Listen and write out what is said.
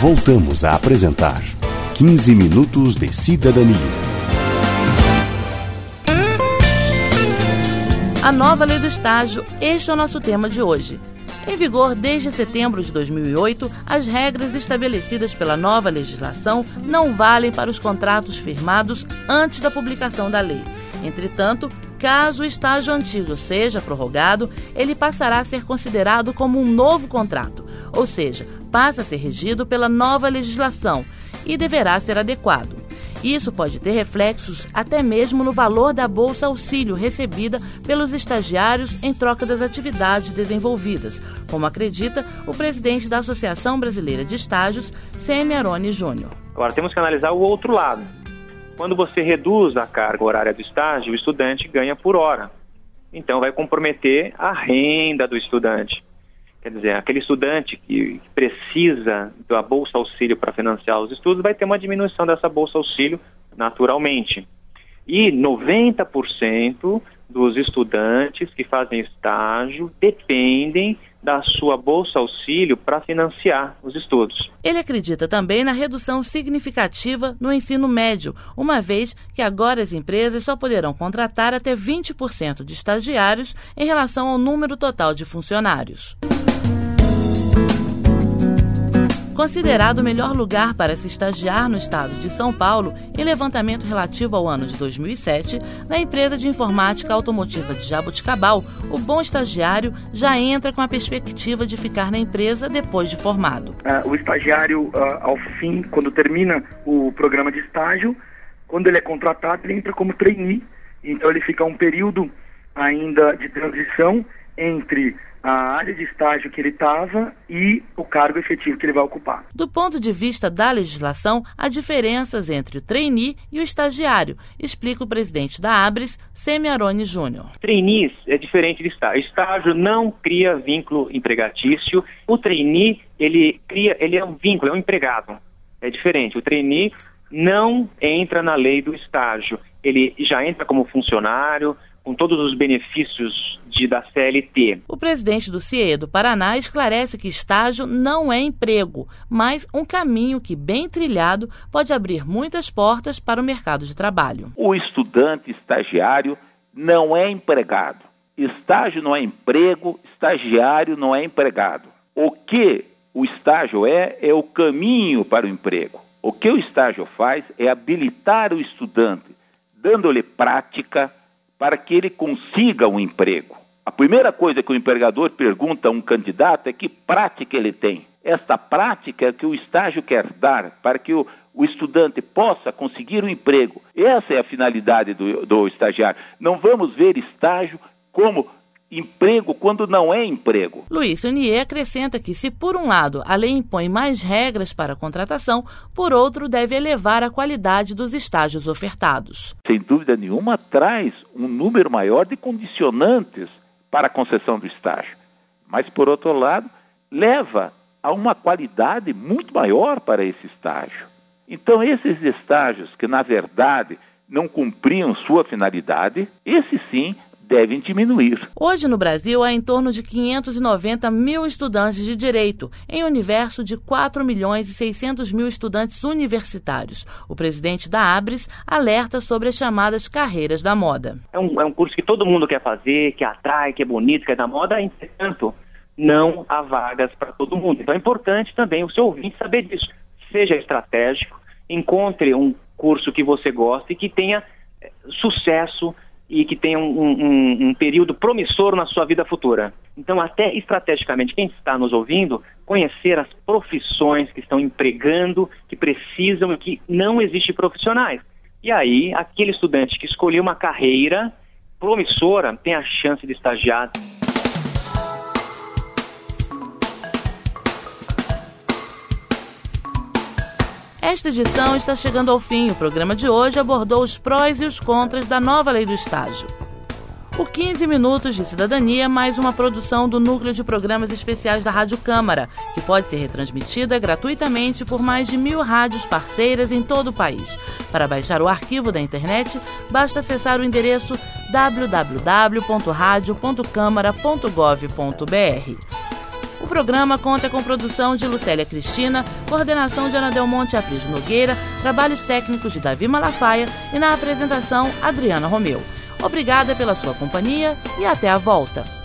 Voltamos a apresentar 15 minutos de cidadania. A nova lei do estágio, este é o nosso tema de hoje. Em vigor desde setembro de 2008, as regras estabelecidas pela nova legislação não valem para os contratos firmados antes da publicação da lei. Entretanto, caso o estágio antigo seja prorrogado, ele passará a ser considerado como um novo contrato, ou seja, passa a ser regido pela nova legislação e deverá ser adequado. Isso pode ter reflexos até mesmo no valor da bolsa auxílio recebida pelos estagiários em troca das atividades desenvolvidas, como acredita o presidente da Associação Brasileira de Estágios, Semi Júnior. Agora temos que analisar o outro lado. Quando você reduz a carga horária do estágio, o estudante ganha por hora. Então vai comprometer a renda do estudante. Quer dizer, aquele estudante que precisa da bolsa auxílio para financiar os estudos vai ter uma diminuição dessa bolsa auxílio naturalmente. E 90% dos estudantes que fazem estágio dependem da sua bolsa auxílio para financiar os estudos. Ele acredita também na redução significativa no ensino médio, uma vez que agora as empresas só poderão contratar até 20% de estagiários em relação ao número total de funcionários. Considerado o melhor lugar para se estagiar no estado de São Paulo, em levantamento relativo ao ano de 2007, na empresa de informática automotiva de Jaboticabal, o bom estagiário já entra com a perspectiva de ficar na empresa depois de formado. Uh, o estagiário, uh, ao fim, quando termina o programa de estágio, quando ele é contratado, ele entra como trainee, então ele fica um período ainda de transição entre a área de estágio que ele estava e o cargo efetivo que ele vai ocupar. Do ponto de vista da legislação, há diferenças entre o trainee e o estagiário, explica o presidente da Abres, Semiarone Júnior. Trainees é diferente de estágio. Estágio não cria vínculo empregatício. O trainee, ele cria, ele é um vínculo, é um empregado. É diferente. O trainee não entra na lei do estágio. Ele já entra como funcionário, com todos os benefícios da CLT. O presidente do CIE do Paraná esclarece que estágio não é emprego, mas um caminho que, bem trilhado, pode abrir muitas portas para o mercado de trabalho. O estudante estagiário não é empregado. Estágio não é emprego, estagiário não é empregado. O que o estágio é, é o caminho para o emprego. O que o estágio faz é habilitar o estudante, dando-lhe prática, para que ele consiga um emprego. A primeira coisa que o empregador pergunta a um candidato é que prática ele tem. Esta prática é que o estágio quer dar para que o, o estudante possa conseguir um emprego. Essa é a finalidade do, do estagiário. Não vamos ver estágio como emprego quando não é emprego. Luiz Unier acrescenta que, se por um lado a lei impõe mais regras para a contratação, por outro deve elevar a qualidade dos estágios ofertados. Sem dúvida nenhuma, traz um número maior de condicionantes para a concessão do estágio. Mas, por outro lado, leva a uma qualidade muito maior para esse estágio. Então, esses estágios que, na verdade, não cumpriam sua finalidade, esses sim devem diminuir. Hoje no Brasil há em torno de 590 mil estudantes de direito, em um universo de 4 milhões e 600 mil estudantes universitários. O presidente da Abres alerta sobre as chamadas carreiras da moda. É um, é um curso que todo mundo quer fazer, que atrai, que é bonito, que é da moda, entretanto, não há vagas para todo mundo. Então é importante também o seu ouvinte saber disso. Seja estratégico, encontre um curso que você gosta e que tenha eh, sucesso e que tenha um, um, um, período promissor na sua vida futura. Então, até estrategicamente, quem está nos ouvindo, conhecer as profissões que estão empregando, que precisam e que não existem profissionais. E aí, aquele estudante que escolheu uma carreira promissora tem a chance de estagiar. Esta edição está chegando ao fim. O programa de hoje abordou os prós e os contras da nova lei do estágio. O 15 Minutos de Cidadania é mais uma produção do Núcleo de Programas Especiais da Rádio Câmara, que pode ser retransmitida gratuitamente por mais de mil rádios parceiras em todo o país. Para baixar o arquivo da internet, basta acessar o endereço www.radio.câmara.gov.br. O programa conta com produção de Lucélia Cristina, coordenação de Ana Del Monte Apris Nogueira, trabalhos técnicos de Davi Malafaia e na apresentação Adriana Romeu. Obrigada pela sua companhia e até a volta.